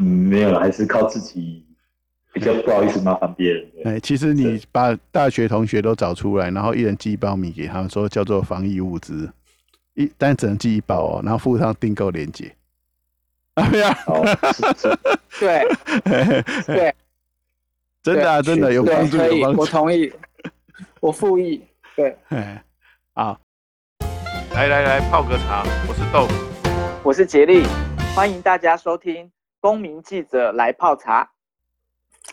嗯，没有，还是靠自己，比较不好意思麻烦别人。哎，其实你把大学同学都找出来，然后一人寄一包米给他们，说叫做防疫物资，一但只能寄一包哦，然后附上订购链接。啊，对啊，对，对，真的啊，真的有帮助，有帮助，我同意，我附议，对，哎，好，来来来，泡个茶，我是豆腐，我是杰力，欢迎大家收听《公民记者来泡茶》。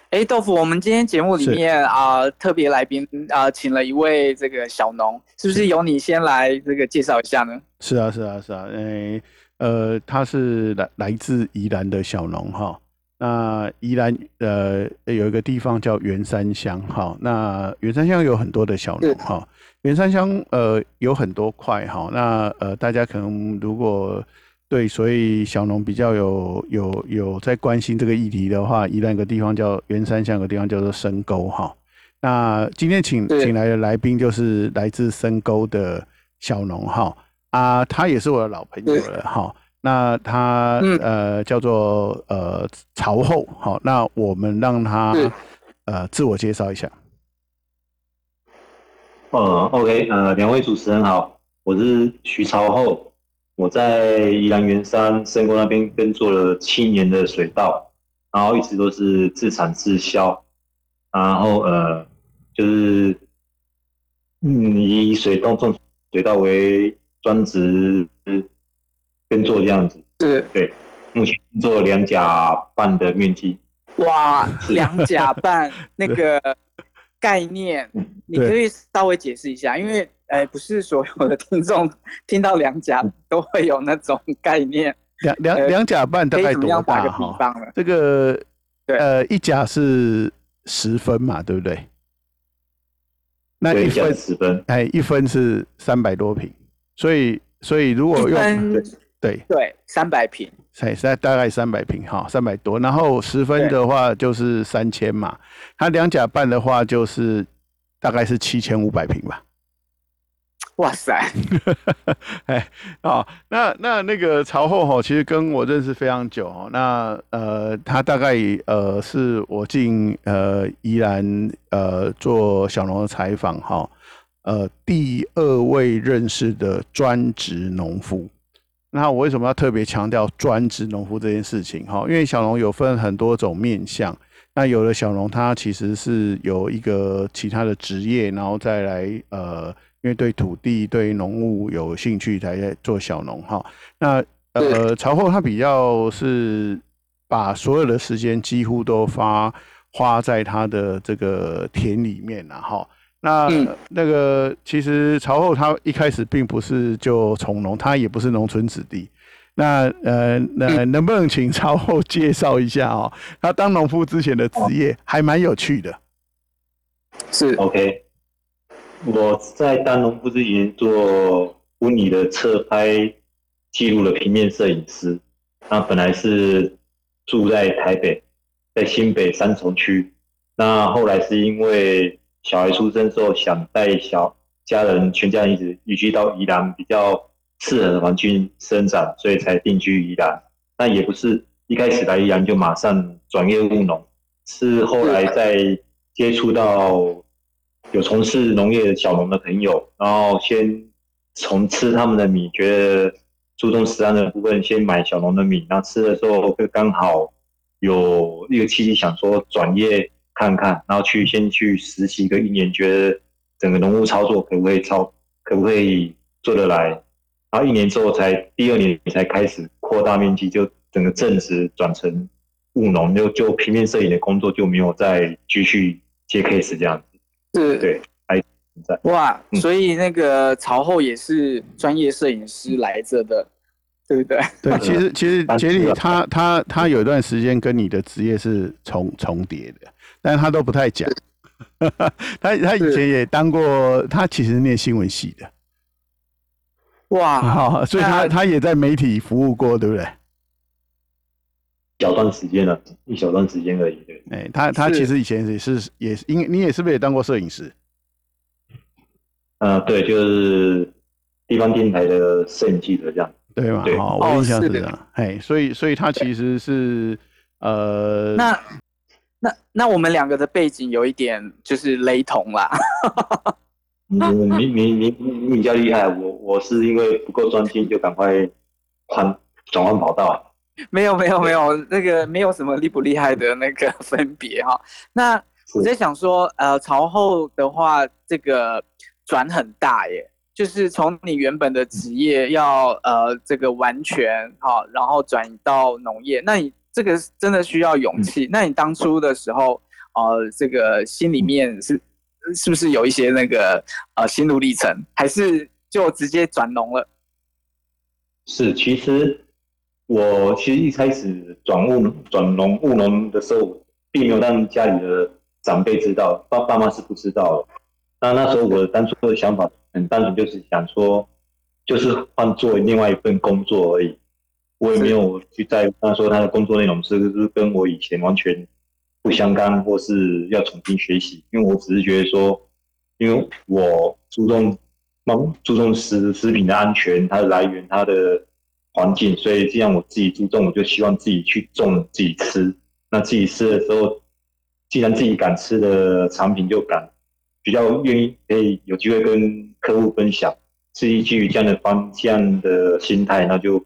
哎，豆腐，我们今天节目里面啊、呃，特别来宾啊、呃，请了一位这个小农，是不是由你先来这个介绍一下呢？是啊，是啊，是啊，哎，呃，他是来来自宜兰的小农哈。那宜兰呃有一个地方叫圆山乡哈，那圆山乡有很多的小农哈，员山乡呃有很多块哈，那呃大家可能如果。对，所以小农比较有有有在关心这个议题的话，宜兰有个地方叫圆山乡，有个地方叫做深沟哈。那今天请请来的来宾就是来自深沟的小农哈啊，他也是我的老朋友了哈。那他呃叫做呃朝后哈，那我们让他呃自我介绍一下。呃，OK，呃，两位主持人好，我是徐朝后。我在宜兰员山深沟那边耕作了七年的水稻，然后一直都是自产自销，然后呃就是嗯以水稻种水稻为专职耕作这样子。是。对，目前做两甲半的面积。哇，两甲半 那个概念，你可以稍微解释一下，因为。哎，不是所有的听众听到两甲都会有那种概念。两两两甲半大概多大？这个对呃，一甲是十分嘛，对不对？那一分十分，哎，一分是三百多平，所以所以如果用对对对三百坪，哎，大大概三百平哈，三百多，然后十分的话就是三千嘛，它两甲半的话就是大概是七千五百平吧。哇塞，哎，哦，那那那个朝后吼，其实跟我认识非常久哦。那呃，他大概呃是我进呃宜兰呃做小农的采访哈，呃第二位认识的专职农夫。那我为什么要特别强调专职农夫这件事情哈？因为小农有分很多种面向，那有的小农他其实是有一个其他的职业，然后再来呃。因为对土地、对农务有兴趣才在做小农哈。那呃，朝后他比较是把所有的时间几乎都发花在他的这个田里面了哈。那那个其实朝后他一开始并不是就从农，他也不是农村子弟。那呃，那能不能请朝后介绍一下哦？他当农夫之前的职业还蛮有趣的。是 OK。我在当农夫之前做婚礼的侧拍记录了平面摄影师。那本来是住在台北，在新北三重区。那后来是因为小孩出生之后，想带小家人全家人一直移居到宜兰比较适合的环境生长，所以才定居宜兰。但也不是一开始来宜兰就马上转业务农，是后来在接触到。有从事农业小农的朋友，然后先从吃他们的米，觉得注重食安的部分，先买小农的米，然后吃的时候就刚好有一个契机，想说转业看看，然后去先去实习个一年，觉得整个农务操作可不可以操，可不可以做得来，然后一年之后才第二年才开始扩大面积，就整个正职转成务农，就就平面摄影的工作就没有再继续接 case 这样子。是，对，还在哇，所以那个朝后也是专业摄影师来着的，对不对？对，其实其实 杰里他他他有一段时间跟你的职业是重重叠的，但他都不太讲。他他以前也当过，他其实念新闻系的。哇，好，所以他他也在媒体服务过，对不对？小段时间了，一小段时间而已。对，哎、欸，他他其实以前也是也是，因你也是不是也当过摄影师？呃，对，就是地方电台的摄影记者这样，对嘛？对，哦，我印象是这样。哎、哦，所以所以他其实是呃，那那那我们两个的背景有一点就是雷同啦。你你你你你比较厉害，我我是因为不够专心，就赶快换转换跑道。没有没有没有，那个没有什么厉不厉害的那个分别哈。那我在想说，呃，朝后的话，这个转很大耶，就是从你原本的职业要呃这个完全好，然后转移到农业，那你这个真的需要勇气。那你当初的时候，呃，这个心里面是是不是有一些那个呃心路历程，还是就直接转农了？是，其实。我其实一开始转务转农务农的时候，并没有让家里的长辈知道，爸爸妈是不知道的。那那时候我当初的想法很单纯，就是想说，就是换做另外一份工作而已。我也没有去在乎他说他的工作内容是不是跟我以前完全不相干，或是要重新学习。因为我只是觉得说，因为我注重注重食食品的安全，它的来源，它的。环境，所以既然我自己注重，我就希望自己去种自己吃。那自己吃的时候，既然自己敢吃的产品，就敢比较愿意可以有机会跟客户分享，自己基于这样的方向的心态，那就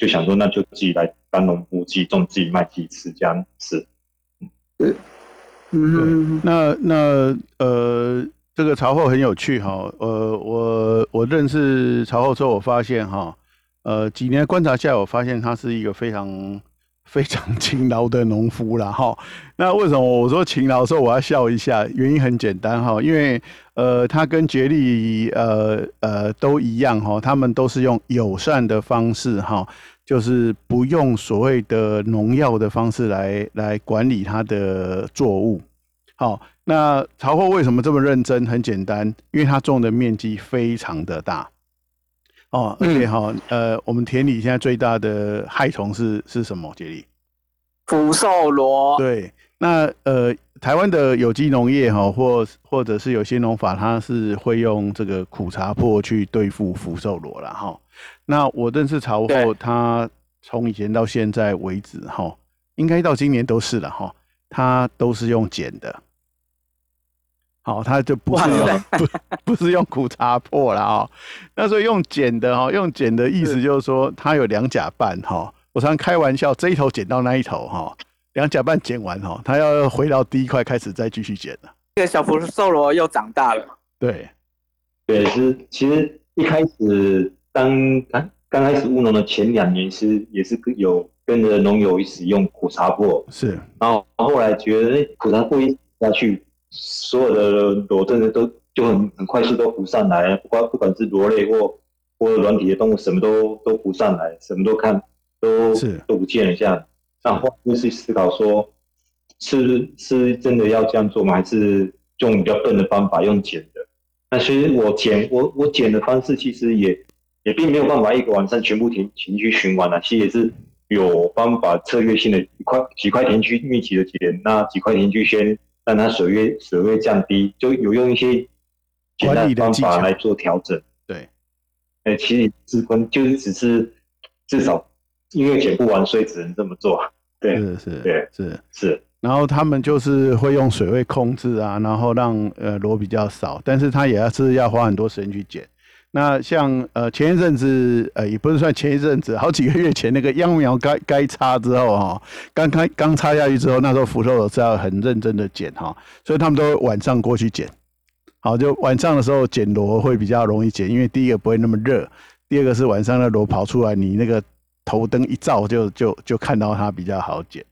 就想说，那就自己来当农夫，自己种自己卖自己吃这样子。嗯嗯，那那呃，这个朝后很有趣哈。呃，我我认识朝后之后，我发现哈。呃，几年观察下来，我发现他是一个非常非常勤劳的农夫啦。哈。那为什么我说勤劳的时候我要笑一下？原因很简单哈，因为呃，他跟杰利呃呃都一样哈，他们都是用友善的方式哈，就是不用所谓的农药的方式来来管理他的作物。好，那曹后为什么这么认真？很简单，因为他种的面积非常的大。哦，而且哈，呃，我们田里现在最大的害虫是是什么？杰利，福寿螺。对，那呃，台湾的有机农业哈，或或者是有些农法，它是会用这个苦茶粕去对付福寿螺了哈。那我认识朝后，他从以前到现在为止哈，应该到今年都是了哈，他都是用碱的。好，他就不是用不不是用苦茶破了啊。那所以用剪的哈，用剪的意思就是说，它有两甲半哈。我常开玩笑，这一头剪到那一头哈，两甲半剪完哈，它要回到第一块开始再继续剪了。这个小福寿螺又长大了。对，对，是其实一开始当刚刚开始务农的前两年是也是有跟着农友一起用苦茶破，是，然后后来觉得苦茶粕一下去。所有的螺真的都就很很快速都浮上来，不管不管是螺类或或软体的动物，什么都都浮上来，什么都看都是都不见了。这样，然后就是思考说，是是真的要这样做吗？还是用比较笨的方法用剪的？那其实我剪我我剪的方式其实也也并没有办法一个晚上全部田田区巡完了，其实也是有方法策略性的一块几块田区密集的剪，那几块田区先。让它水位水位降低，就有用一些简单的方法来做调整。对，哎，其实至关就是只是至少因为剪不完，所以只能这么做。对，是是，对是是。然后他们就是会用水位控制啊，然后让呃螺比较少，但是他也要是要花很多时间去剪。那像呃前一阵子呃也不是算前一阵子，好几个月前那个秧苗该该插之后哈，刚开刚插下去之后，那时候福寿螺是要很认真的剪哈，所以他们都晚上过去剪。好，就晚上的时候剪螺会比较容易剪，因为第一个不会那么热，第二个是晚上的螺跑出来，你那个头灯一照就就就看到它比较好剪。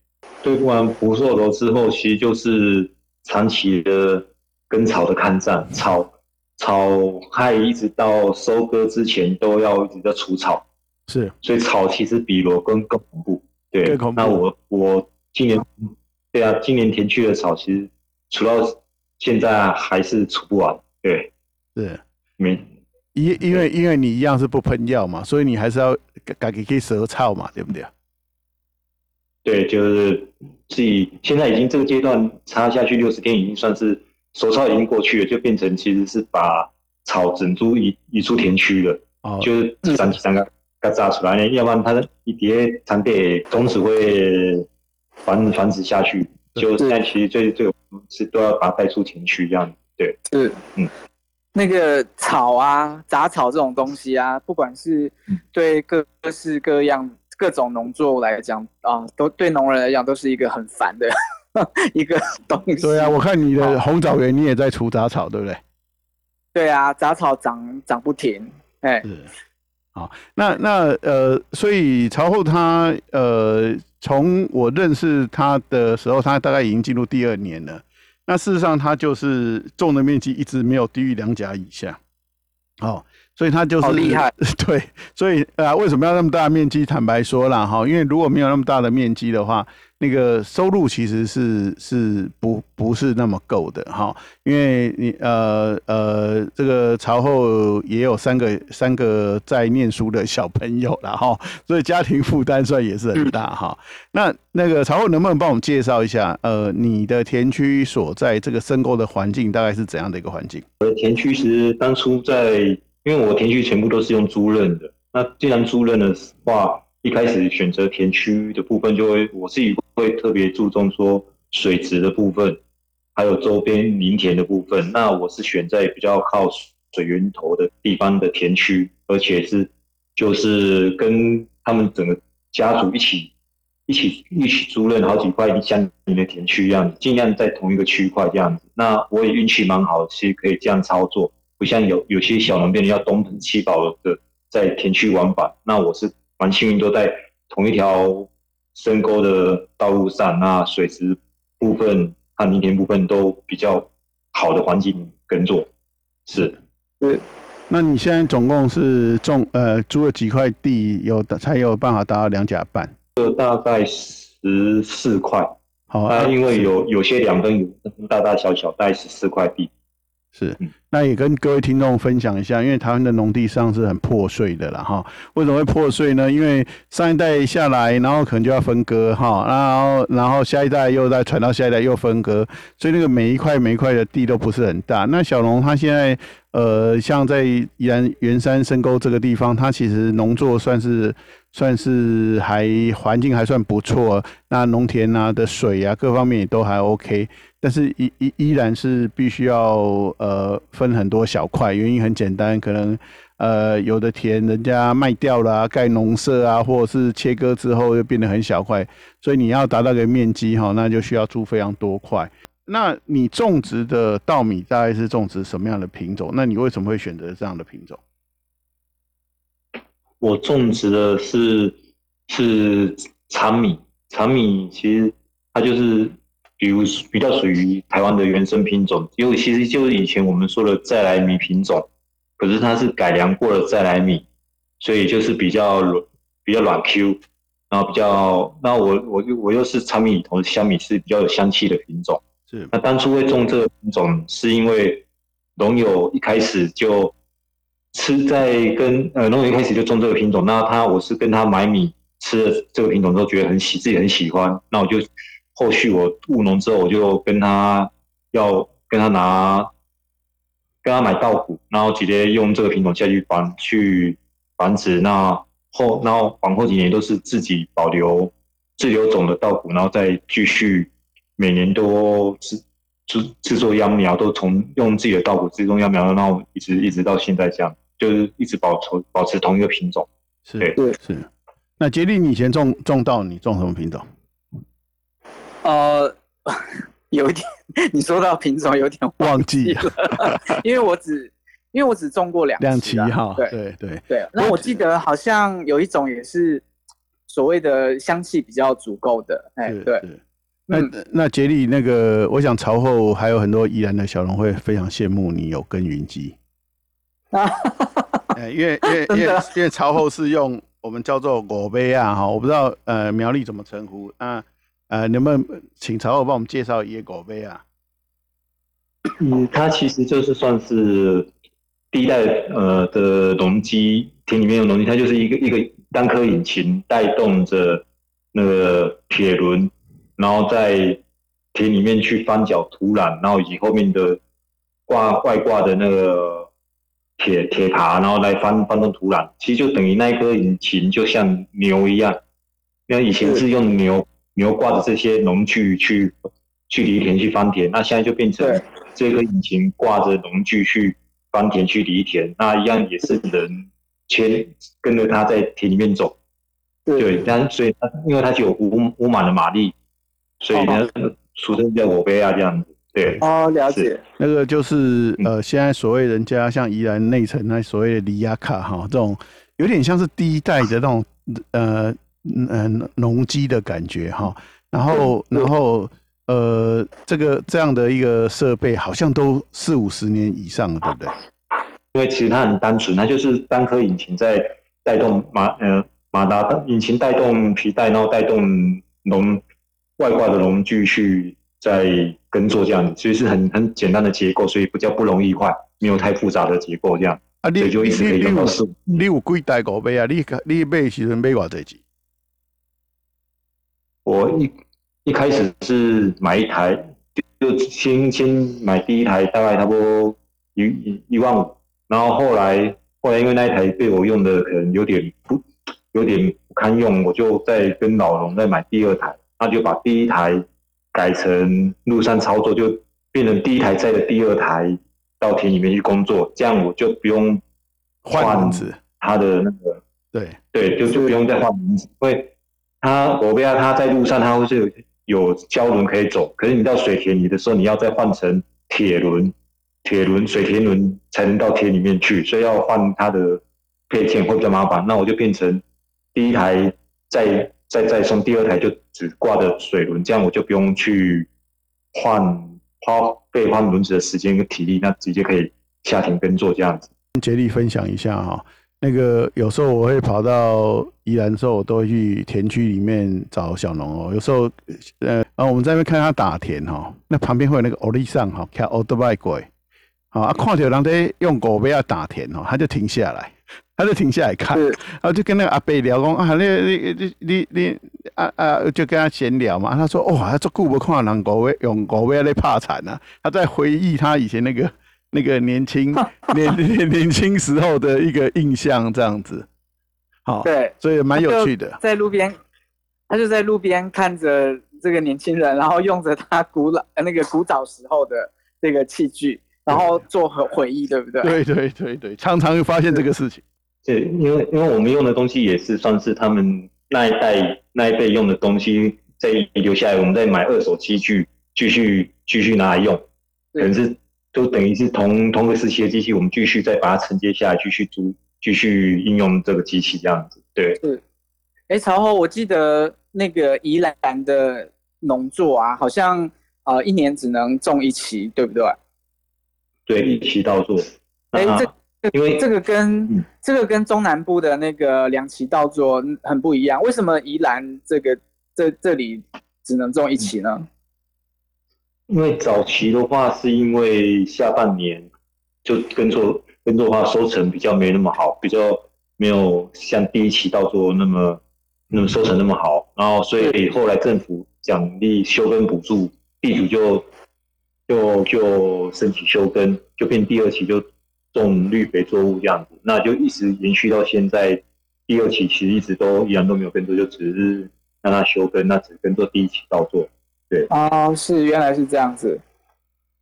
对，付完福寿螺之后，其实就是长期的跟草的抗战，草。草害一直到收割之前都要一直在除草，是，所以草其实比螺根更恐怖。对，更恐怖。那我我今年，对啊，今年田区的草其实除到现在还是除不完。对，是，没，因因为因为你一样是不喷药嘛，所以你还是要改给给蛇草嘛，对不对？对，就是自己现在已经这个阶段插下去六十天，已经算是。手抄已经过去了，就变成其实是把草整株移移出田区了，哦、就是自然自然个个炸出来，要不然它一叠长地种子会繁繁殖下去。就现在其实最最是都要把它带出田区这样。对，是，嗯，那个草啊，杂草这种东西啊，不管是对各各式各样各种农作物来讲啊，都对农人来讲都是一个很烦的 一个东西。对啊，我看你的红枣园你也在除杂草，对不对？对啊，杂草长长不停，哎，是，好，那那呃，所以朝后他呃，从我认识他的时候，他大概已经进入第二年了。那事实上，他就是种的面积一直没有低于两甲以下，哦，所以他就是好厉害，对，所以啊，为什么要那么大的面积？坦白说了，哈，因为如果没有那么大的面积的话。那个收入其实是是不不是那么够的哈，因为你呃呃这个朝后也有三个三个在念书的小朋友了哈，所以家庭负担算也是很大哈。那那个朝后能不能帮我们介绍一下呃你的田区所在这个深沟的环境大概是怎样的一个环境？我的田区其实当初在，因为我田区全部都是用租赁的，那既然租赁的话。一开始选择田区的部分，就会我自己会特别注重说水质的部分，还有周边林田的部分。那我是选在比较靠水源头的地方的田区，而且是就是跟他们整个家族一起一起一起租赁好几块相邻的田区，一样，尽量在同一个区块这样子。那我也运气蛮好，其实可以这样操作，不像有有些小农变得要东奔西跑的在田区玩法。那我是。蛮幸运，都在同一条深沟的道路上，那水池部分和林田部分都比较好的环境耕作。是，对。那你现在总共是种呃租了几块地，有才有办法达到两甲半？呃，大概十四块。好啊，因为有有些两分有大大小小，大概十四块地。是，那也跟各位听众分享一下，因为台湾的农地上是很破碎的啦。哈。为什么会破碎呢？因为上一代下来，然后可能就要分割哈，然后然后下一代又再传到下一代又分割，所以那个每一块每一块的地都不是很大。那小龙他现在呃，像在宜兰员山深沟这个地方，他其实农作算是算是还环境还算不错，那农田啊的水啊各方面也都还 OK。但是依依依然是必须要呃分很多小块，原因很简单，可能呃有的田人家卖掉了啊，盖农舍啊，或者是切割之后又变得很小块，所以你要达到个面积哈，那就需要租非常多块。那你种植的稻米大概是种植什么样的品种？那你为什么会选择这样的品种？我种植的是是长米，长米其实它就是。比如比较属于台湾的原生品种，因为其实就是以前我们说的再来米品种，可是它是改良过的再来米，所以就是比较软比较软 Q，然后比较那我我又我又是长米里头香米是比较有香气的品种。是那当初会种这个品种，是因为农友一开始就吃在跟呃农友一开始就种这个品种，那他我是跟他买米吃了这个品种都觉得很喜自己很喜欢，那我就。后续我务农之后，我就跟他要跟他拿，跟他买稻谷，然后直接用这个品种下去繁去繁殖。那后然后往后几年都是自己保留自留种的稻谷，然后再继续每年都制制制作秧苗，都从用自己的稻谷制作秧苗，然后一直一直到现在这样，就是一直保持保持同一个品种。是对是。那杰利，你以前种种稻，你种什么品种？呃，有一点，你说到品种有点忘记了，因为我只因为我只种过两两期哈，对对对对。那我记得好像有一种也是所谓的香气比较足够的，哎，对。那那杰利那个，我想朝后还有很多宜兰的小农会非常羡慕你有耕耘机啊，因为因为因为因为朝后是用我们叫做果杯啊哈，我不知道呃苗栗怎么称呼啊。呃，能不能请朝后帮我们介绍野狗杯啊？嗯，它其实就是算是第一代呃的农机，田里面的农机，它就是一个一个单颗引擎带动着那个铁轮，然后在田里面去翻搅土壤，然后以及后面的挂外挂的那个铁铁耙，然后来翻翻动土壤。其实就等于那一颗引擎就像牛一样，因为以前是用牛。牛挂着这些农具去去犁田去翻田，那现在就变成这个引擎挂着农具去翻田去犁田，那一样也是人牵跟着它在田里面走。对，但所以它因为它就有五五马的马力，所以呢，俗称叫欧贝亚这样子。对，哦，了解。那个就是呃，现在所谓人家像宜兰内城那所谓的里亚卡哈，这种有点像是第一代的那种呃呃农机的感觉哈。然后然后呃，这个这样的一个设备好像都四五十年以上了，对不对？因为其实它很单纯，它就是单颗引擎在带动马呃。马达引擎带动皮带，然后带动龙外挂的龙具去在耕作这样子，所以是很很简单的结构，所以不叫不容易坏，没有太复杂的结构这样。啊，你就一直可以用到四五。你有几台五买啊？你你买时阵买偌济钱？我一一开始是买一台，就就先先买第一台，大概差不多一一一万五，然后后来后来因为那一台被我用的可能有点不。有点不堪用，我就再跟老龙再买第二台，那就把第一台改成路上操作，就变成第一台载的第二台到田里面去工作，这样我就不用换它的那个，对对，就就不用再换名字，因为它我不要它在路上它会是有有胶轮可以走，可是你到水田里的时候，你要再换成铁轮，铁轮水田轮才能到田里面去，所以要换它的配件会比较麻烦，那我就变成。第一台再再再送，第二台就只挂着水轮，这样我就不用去换花费换轮子的时间跟体力，那直接可以下田耕作这样子。竭力分享一下哈，那个有时候我会跑到宜兰的时候，我都会去田区里面找小农哦。有时候呃，啊我们在那边看他打田哈，那旁边会有那个欧力桑哈，开欧德拜鬼，好啊，看到人在用狗背要打田哦，他就停下来。他就停下来看，然后就跟那个阿伯聊讲啊，你你你你你啊啊，就跟他闲聊嘛。他说：“哇，他做顾不看人狗尾用狗尾在怕惨啊。”他在回忆他以前那个那个年轻 年年年轻时候的一个印象，这样子。好，对，所以蛮有趣的。在路边，他就在路边看着这个年轻人，然后用着他古老那个古早时候的这个器具，然后做回回忆，对不对？对对对对，常常会发现这个事情。对，因为因为我们用的东西也是算是他们那一代那一辈用的东西，再留下来，我们再买二手器具继续继续拿来用，可能是都等于是同同个时期的机器，我们继续再把它承接下来，继续租继续应用这个机器这样子。对，是。哎，曹后，我记得那个宜兰的农作啊，好像呃一年只能种一期，对不对？对，一期稻作。哎，这。因为这个跟、嗯、这个跟中南部的那个两期稻作很不一样，为什么宜兰这个这这里只能种一期呢？因为早期的话，是因为下半年就耕作耕作的话收成比较没那么好，比较没有像第一期稻作那么那么收成那么好，然后所以后来政府奖励休耕补助，地主就就就申请休耕，就变第二期就。种绿肥作物这样子，那就一直延续到现在。第二期其实一直都一样都没有耕作，就只是让它休耕，那只耕作第一期稻作。对啊，是原来是这样子。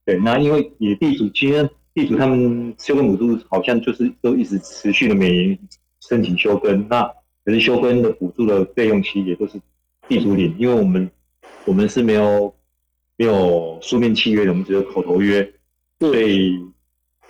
对，那因为也地主，其实地主他们休耕补助好像就是都一直持续的每年申请休耕，那可是休耕的补助的费用其实也都是地主领，因为我们我们是没有没有书面契约的，我们只有口头约，所以。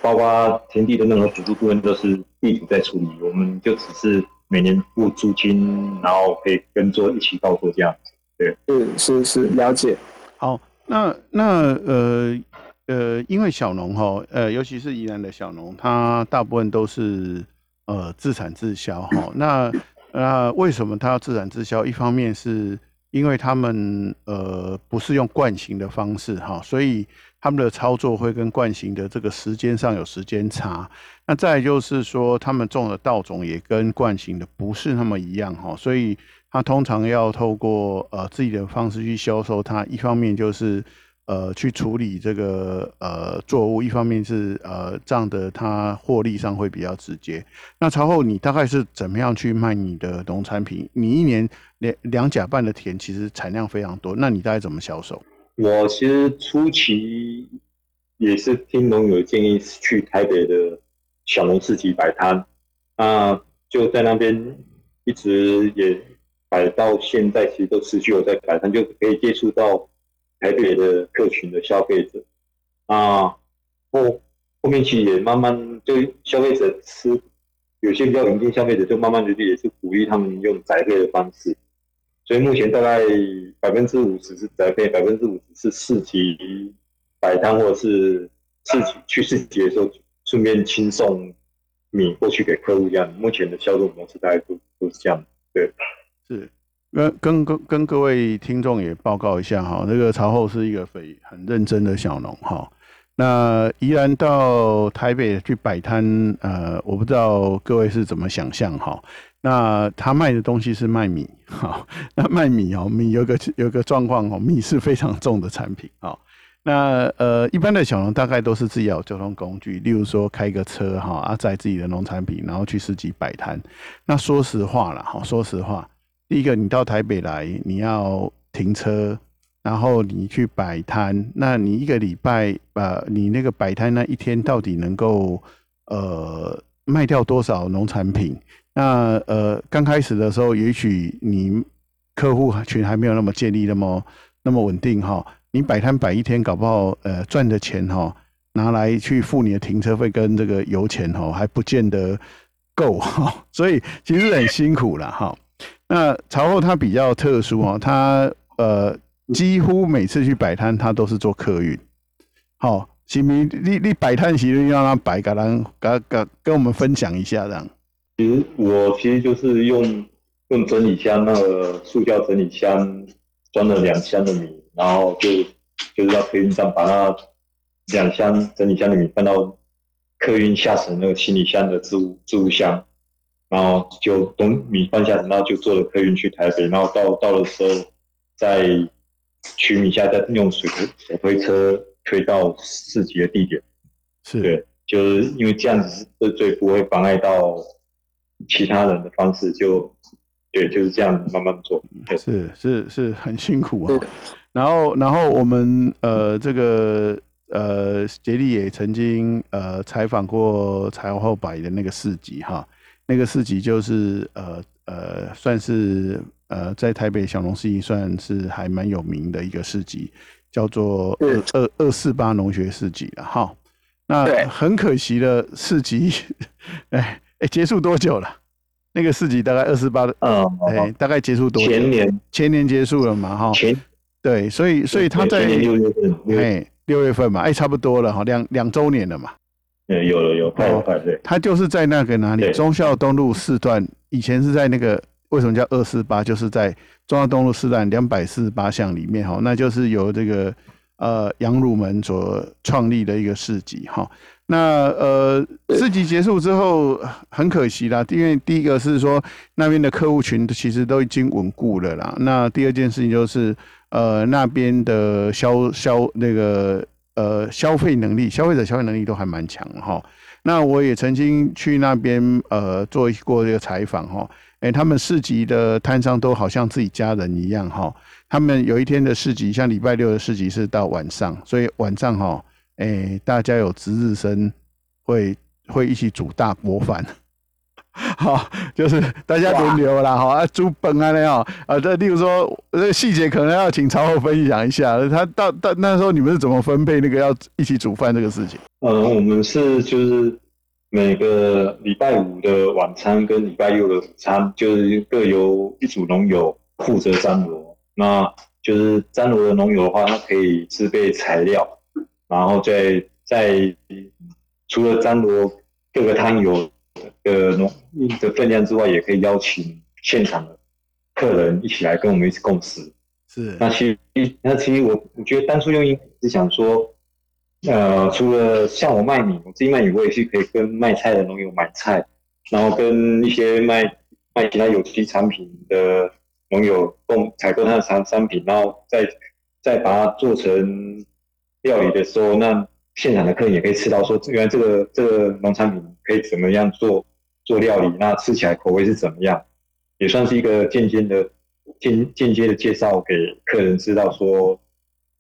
包括田地的任何补助部分都是地主在处理，我们就只是每年付租金，然后可以耕作一起到作这样子。对，是是是，了解。好，那那呃呃，因为小农哈，呃，尤其是宜兰的小农，他大部分都是呃自产自销哈。那那为什么他要自产自销？一方面是因为他们呃不是用惯行的方式哈，所以。他们的操作会跟惯行的这个时间上有时间差，那再就是说，他们种的稻种也跟惯行的不是那么一样哈，所以他通常要透过呃自己的方式去销售它。一方面就是呃去处理这个呃作物，一方面是呃这样的，它获利上会比较直接。那曹厚，你大概是怎么样去卖你的农产品？你一年两两甲半的田，其实产量非常多，那你大概怎么销售？我其实初期也是听农友建议去台北的小农市集摆摊，那就在那边一直也摆到现在，其实都持续有在摆摊，就可以接触到台北的客群的消费者啊。后后面其实也慢慢就消费者吃，有些比较稳定消费者就慢慢的也是鼓励他们用宅配的方式。所以目前大概百分之五十是宅配，百分之五十是市集摆摊，或者是市集去市集的时候顺便轻送米过去给客户这样。目前的销售模式大概都都是这样。对，是跟跟跟跟各位听众也报告一下哈，那个朝后是一个非很认真的小农哈。那宜兰到台北去摆摊，呃，我不知道各位是怎么想象哈。那他卖的东西是卖米，哈，那卖米哦，米有个有个状况哦，米是非常重的产品啊。那呃，一般的小农大概都是自己有交通工具，例如说开个车哈，啊载自己的农产品，然后去市集摆摊。那说实话了哈，说实话，第一个你到台北来，你要停车，然后你去摆摊，那你一个礼拜呃，你那个摆摊那一天到底能够呃卖掉多少农产品？那呃，刚开始的时候，也许你客户群还没有那么建立那么那么稳定哈。你摆摊摆一天，搞不好呃赚的钱哈，拿来去付你的停车费跟这个油钱哈，还不见得够哈。所以其实很辛苦了哈。那曹后他比较特殊哈，他呃几乎每次去摆摊，他都是做客运。好，是不？你你摆摊时要让他摆，跟咱跟跟跟我们分享一下这样。其实我其实就是用用整理箱，那个塑胶整理箱装了两箱的米，然后就就是到客运站把那两箱整理箱的米放到客运下层那个行李箱的置物置物箱，然后就等米放下，然后就坐了客运去台北，然后到到的时候再取米下，再用水推车推到市集的地点。是对，就是因为这样子是最不会妨碍到。其他人的方式就对，就是这样慢慢做，是是是很辛苦啊。然后然后我们呃这个呃杰利也曾经呃采访过曹厚摆的那个市集哈，那个市集就是呃呃算是呃在台北小农市集算是还蛮有名的一个市集，叫做二二二四八农学市集了哈。那很可惜的市集，哎。哎，结束多久了？那个市集大概二十八的，嗯，哎，大概结束多久？前年，前年结束了嘛，哈。前，对，所以，所以他在六月份，哎，六月份嘛，哎，差不多了哈，两两周年了嘛。嗯，有了，有，快快对。他就是在那个哪里？忠孝东路四段，以前是在那个为什么叫二四八？就是在忠孝东路四段两百四十八巷里面哈，那就是由这个呃杨汝门所创立的一个市集哈。那呃，市集结束之后很可惜啦，因为第一个是说那边的客户群其实都已经稳固了啦。那第二件事情就是呃那边的消消那个呃消费能力，消费者消费能力都还蛮强哈。那我也曾经去那边呃做过这个采访哈，哎，他们市集的摊商都好像自己家人一样哈。他们有一天的市集，像礼拜六的市集是到晚上，所以晚上哈。哎、大家有值日生会会一起煮大锅饭，好，就是大家轮流啦，好啊，煮本啊那样啊，这例如说这细节可能要请曹后分享一下，他到到那时候你们是怎么分配那个要一起煮饭这个事情？嗯，我们是就是每个礼拜五的晚餐跟礼拜六的午餐，就是各由一组农友负责张罗，那就是张罗的农友的话，他可以自备材料。然后在在除了张罗各个摊友的农的分量之外，也可以邀请现场的客人一起来跟我们一起共食。是。那其实那其实我我觉得当初用意是想说，呃，除了像我卖米，我自己卖米，我也是可以跟卖菜的农友买菜，然后跟一些卖卖其他有机产品的农友共采购他的产商品，然后再再把它做成。料理的时候，那现场的客人也可以吃到说，原来这个这个农产品可以怎么样做做料理，那吃起来口味是怎么样，也算是一个间接的间间接的介绍给客人知道说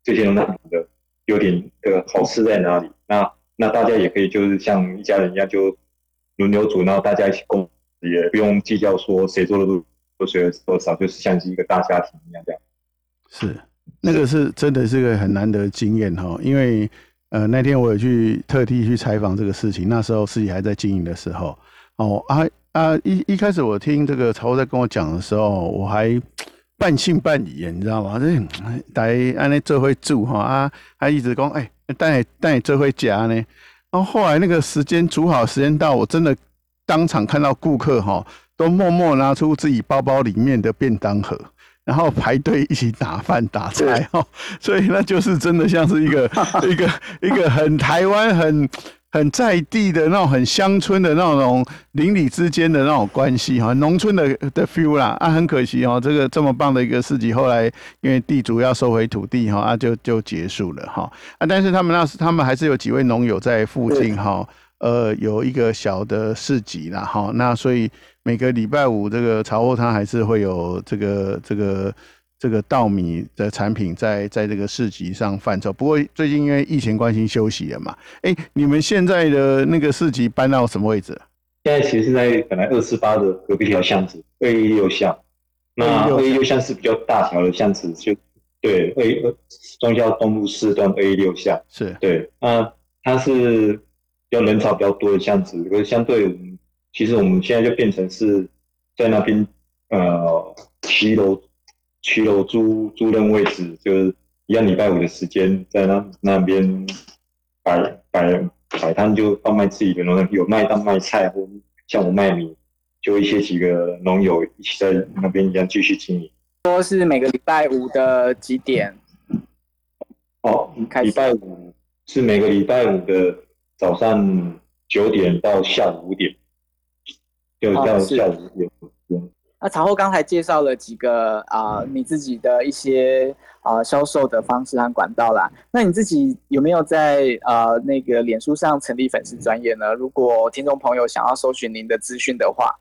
这些农产品的优点的好吃在哪里。那那大家也可以就是像一家人一样，就轮流煮，然后大家一起共，也不用计较说谁做的多多谁多少，就是像是一个大家庭一样这样。是，那个是真的是个很难得经验哈，因为呃那天我有去特地去采访这个事情，那时候自己还在经营的时候，哦啊啊一一开始我听这个曹在跟我讲的时候，我还半信半疑，你知道吗？这来按那这会煮哈啊，还一直讲哎。但但你这会夹呢？然后后来那个时间煮好，时间到，我真的当场看到顾客哈，都默默拿出自己包包里面的便当盒，然后排队一起打饭打菜哈，所以那就是真的像是一个 一个一个很台湾很。很在地的那种，很乡村的那种邻里之间的那种关系哈，农村的的 feel 啦啊，很可惜哦，这个这么棒的一个市集，后来因为地主要收回土地哈啊，就就结束了哈啊，但是他们那时他们还是有几位农友在附近哈，呃，有一个小的市集啦哈，那所以每个礼拜五这个潮后摊还是会有这个这个。这个稻米的产品在在这个市集上贩售，不过最近因为疫情关系休息了嘛。哎，你们现在的那个市集搬到什么位置？现在其实是在本来二四八的隔壁条巷子，二一六巷。那二一六巷是比较大条的巷子，就对，二一忠孝东路四段二一六巷是对。那它是比较人潮比较多的巷子，可是相对我们，其实我们现在就变成是在那边呃骑楼。骑楼租租赁位置，就是一样礼拜五的时间，在那那边摆摆摆摊，就贩卖自己的农产品，有卖到卖菜，或像我卖米，就一些几个农友一起在那边一样继续经营。说是每个礼拜五的几点？哦，礼拜五是每个礼拜五的早上九点到下午五点，就到下午五点。哦那曹后刚才介绍了几个啊、呃，你自己的一些啊销售的方式和管道啦。那你自己有没有在呃那个脸书上成立粉丝专业呢？如果听众朋友想要搜寻您的资讯的话，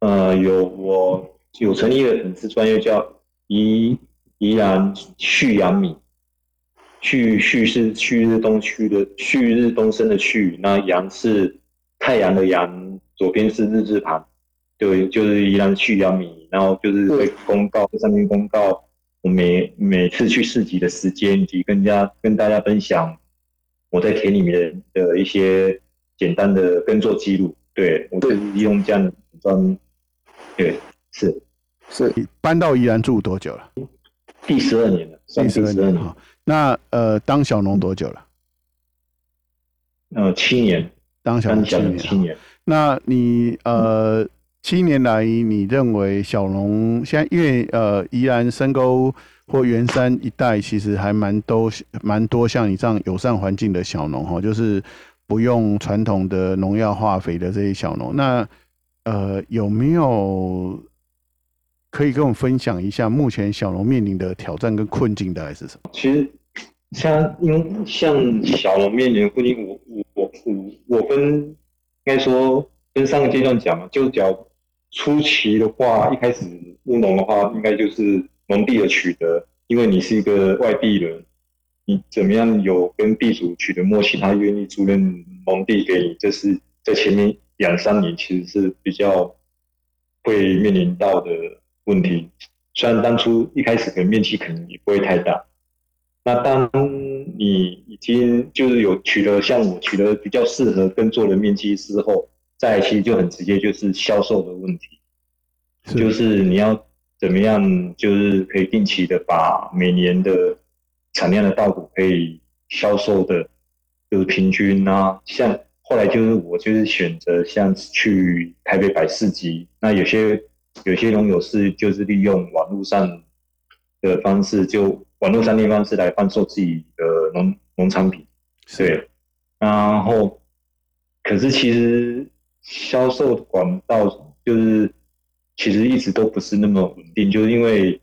呃，有我有成立的粉丝专业叫宜宜兰旭阳米，旭旭是旭日东旭的旭日东升的旭，那阳是太阳的阳，左边是日字旁。对，就是宜兰去掉米，然后就是会公告在上面公告我每每次去市集的时间，以及跟家跟大家分享我在田里面的一些简单的耕作记录。对，我就是利用这样的专，对，是是。搬到宜兰住多久了？第十二年了，第十二年。哈，那呃，当小农多久了？呃，七年。当小农七年。七年。那你呃？七年来，你认为小农现在因为呃，宜兰深沟或员山一带其实还蛮多蛮多像你这样友善环境的小农哈，就是不用传统的农药化肥的这些小农。那呃，有没有可以跟我们分享一下目前小农面临的挑战跟困境大概是什么？其实像因为像小农面临的困境，我我我我跟应该说跟上个阶段讲嘛，就讲。初期的话，一开始务农的话，应该就是农地的取得，因为你是一个外地人，你怎么样有跟地主取得默契，他愿意租赁农地给你，这是在前面两三年其实是比较会面临到的问题。虽然当初一开始可能面积可能也不会太大，那当你已经就是有取得像我取得比较适合耕作的面积之后。再来其实就很直接，就是销售的问题，就是你要怎么样，就是可以定期的把每年的产量的稻谷可以销售的，就是平均啊。像后来就是我就是选择像去台北摆市集，那有些有些农友是就是利用网络上的方式，就网络商店方式来贩售自己的农农产品，对，然后可是其实。销售管道就是其实一直都不是那么稳定，就是因为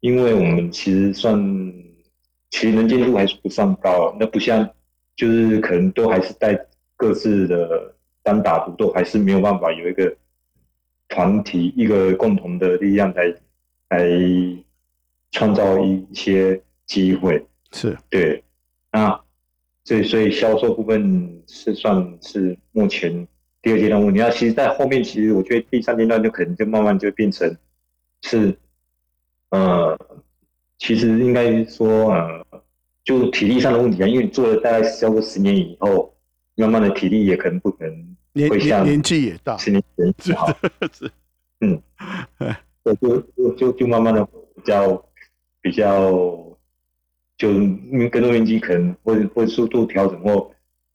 因为我们其实算其实能见度还是不算高，那不像就是可能都还是在各自的单打独斗，还是没有办法有一个团体一个共同的力量来来创造一些机会。是对，那所以所以销售部分是算是目前第二阶段问题。那其实，在后面其实我觉得第三阶段就可能就慢慢就变成是呃。其实应该说，呃，就体力上的问题啊，因为做了大概超过十年以后，慢慢的体力也可能不可能会像年纪也大，十年前好，是，嗯，就就就就慢慢的比较比较，就因为更多面积可能会会速度调整或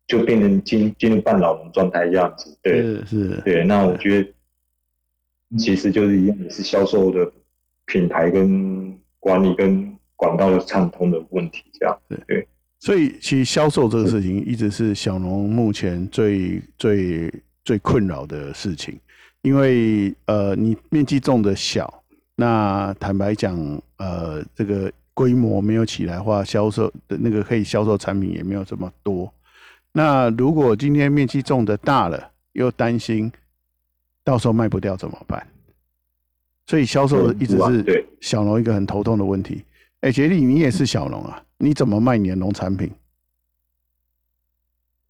就变成进进入半老人状态这样子，对，是是，对，那我觉得其实就是一样，也是销售的品牌跟。管理跟管道的畅通的问题，这样对。对，所以其实销售这个事情一直是小农目前最最最困扰的事情，因为呃，你面积种的小，那坦白讲，呃，这个规模没有起来的话，销售的那个可以销售产品也没有这么多。那如果今天面积种的大了，又担心到时候卖不掉怎么办？所以销售一直是小农一个很头痛的问题。哎，杰利，你也是小农啊？你怎么卖你的农产品？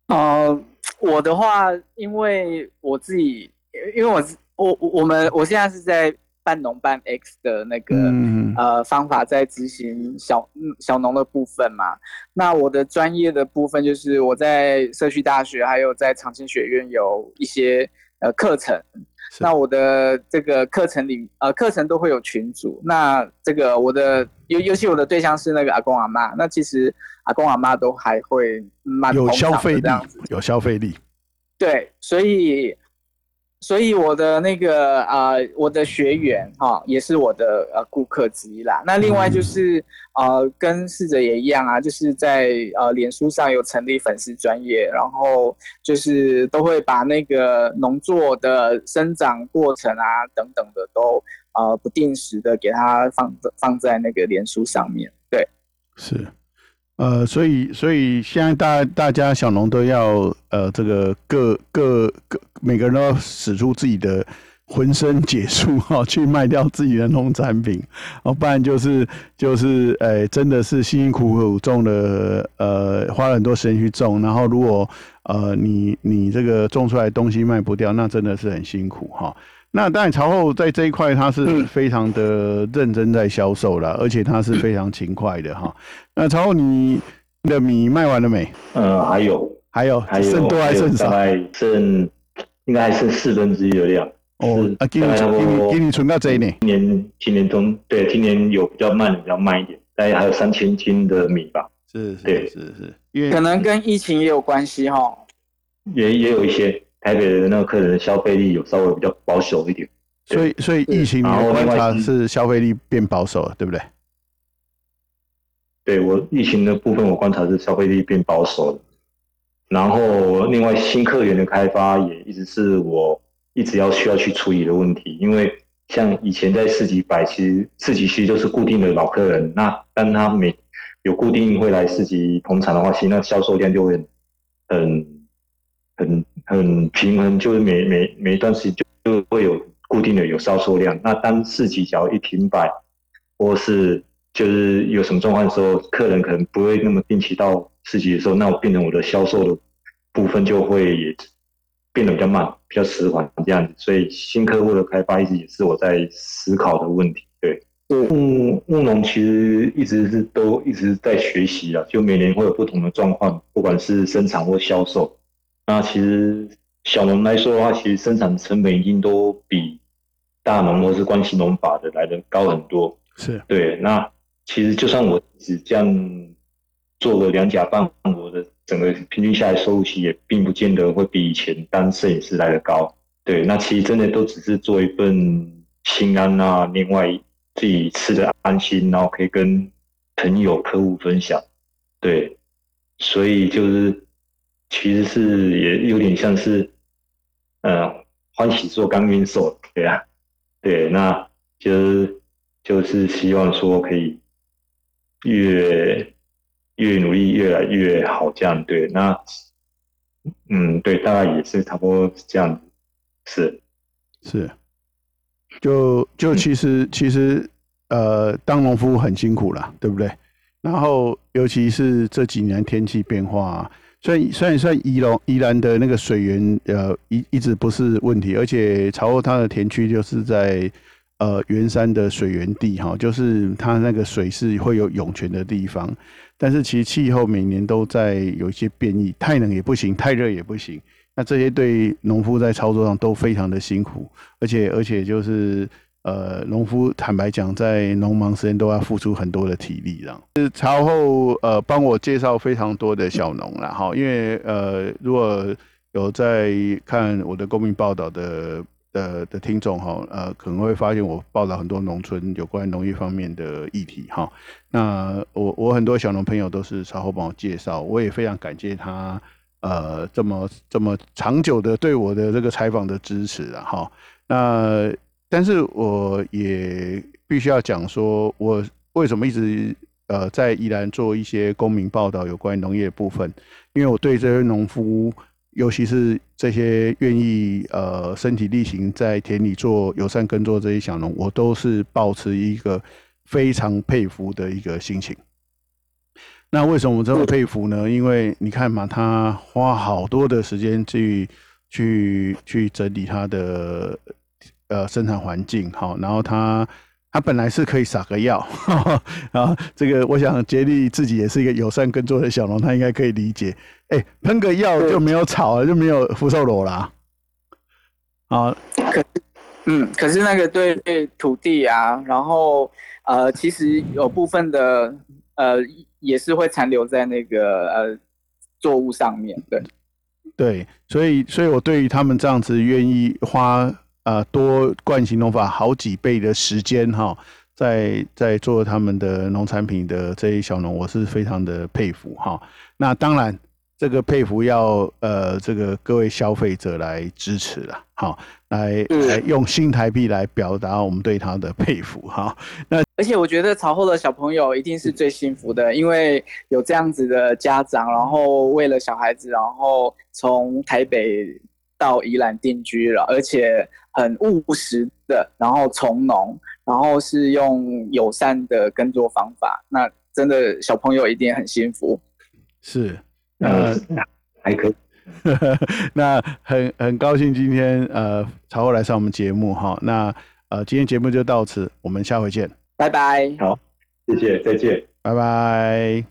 呃，我的话，因为我自己，因为我我我们我现在是在半农半 X 的那个、嗯、呃方法在执行小小农的部分嘛。那我的专业的部分就是我在社区大学还有在长青学院有一些呃课程。那我的这个课程里，呃，课程都会有群组。那这个我的尤尤其我的对象是那个阿公阿妈。那其实阿公阿妈都还会蛮有消费力，有消费力。对，所以。所以我的那个啊、呃，我的学员哈、哦，也是我的呃顾客之一啦。那另外就是呃，跟逝者也一样啊，就是在呃脸书上有成立粉丝专业，然后就是都会把那个农作的生长过程啊等等的都呃不定时的给它放放在那个脸书上面。对，是。呃，所以，所以现在大大家小农都要呃，这个各各各每个人都要使出自己的浑身解数哈，去卖掉自己的农产品，哦，不然就是就是，哎、欸，真的是辛辛苦苦种了，呃，花了很多时间去种，然后如果呃你你这个种出来的东西卖不掉，那真的是很辛苦哈。那当然，朝后在这一块他是非常的认真在销售了，而且他是非常勤快的哈。那朝后，你的米卖完了没？呃，还有，还有，还有，剩多还剩少？大概剩，应该还剩四分之一的量。哦，啊，给你，给你，给你存到这一年。今年，今年中，对，今年有比较慢，比较慢一点，大概还有三千斤的米吧。是，是，对，是是，因为可能跟疫情也有关系哈。也也有一些。台北的那个客人的消费力有稍微比较保守一点，所以所以疫情你的观察是消费力变保守了，对不对？对，我疫情的部分，我观察是消费力变保守了。然后另外新客源的开发也一直是我一直要需要去处理的问题，因为像以前在市集摆，其实市集其实就是固定的老客人，那当他每有固定会来市集捧场的话，其实那销售量就会很很。很很平衡，就是每每每一段时间就就会有固定的有销售量。那当市集只要一停摆，或是就是有什么状况的时候，客人可能不会那么定期到市集的时候，那我变成我的销售的部分就会也变得比较慢，比较迟缓这样子。所以新客户的开发一直也是我在思考的问题。对，务务农其实一直是都一直在学习啊，就每年会有不同的状况，不管是生产或销售。那其实小农来说的话，其实生产成本已经都比大农或是关系农法的来的高很多。是对。那其实就算我只这样做个两甲半，我的整个平均下来收入其实也并不见得会比以前当摄影师来的高。对。那其实真的都只是做一份心安啊，另外自己吃的安心，然后可以跟朋友客户分享。对。所以就是。其实是也有点像是，呃，欢喜做甘愿受，对啊，对，那就是就是希望说可以越越努力越来越好，这样对。那嗯，对，大概也是差不多这样子，是是，就就其实、其实呃，当农夫很辛苦啦，对不对？然后尤其是这几年天气变化，虽然虽然虽然宜龙宜兰的那个水源呃一一直不是问题，而且朝后它的田区就是在。呃，圆山的水源地哈，就是它那个水是会有涌泉的地方，但是其实气候每年都在有一些变异，太冷也不行，太热也不行。那这些对农夫在操作上都非常的辛苦，而且而且就是呃，农夫坦白讲，在农忙时间都要付出很多的体力，这样。是朝后呃帮我介绍非常多的小农了哈，因为呃如果有在看我的公民报道的。的的听众哈，呃，可能会发现我报道很多农村有关农业方面的议题哈。那我我很多小农朋友都是稍后帮我介绍，我也非常感谢他，呃，这么这么长久的对我的这个采访的支持啊哈。那但是我也必须要讲说，我为什么一直呃在宜兰做一些公民报道有关农业部分，因为我对这些农夫。尤其是这些愿意呃身体力行在田里做友善耕作这些小农，我都是保持一个非常佩服的一个心情。那为什么我这么佩服呢？因为你看嘛，他花好多的时间去去去整理他的呃生产环境，好，然后他。他本来是可以撒个药，然后这个我想杰利自己也是一个友善耕作的小农，他应该可以理解。哎，喷个药就没有草了，就没有福寿螺啦。啊，可嗯，可是那个对对土地啊，然后呃，其实有部分的呃也是会残留在那个呃作物上面。对对，所以所以我对于他们这样子愿意花。啊，多惯行农法好几倍的时间哈，在在做他们的农产品的这些小农，我是非常的佩服哈。那当然，这个佩服要呃这个各位消费者来支持了，好，来来用新台币来表达我们对他的佩服哈。那而且我觉得朝后的小朋友一定是最幸福的，因为有这样子的家长，然后为了小孩子，然后从台北到宜兰定居了，而且。很务实的，然后从农，然后是用友善的耕作方法，那真的小朋友一定很幸福。是，呃，还可以。那很很高兴今天呃朝后来上我们节目哈，那呃今天节目就到此，我们下回见，拜拜。好，谢谢，再见，拜拜。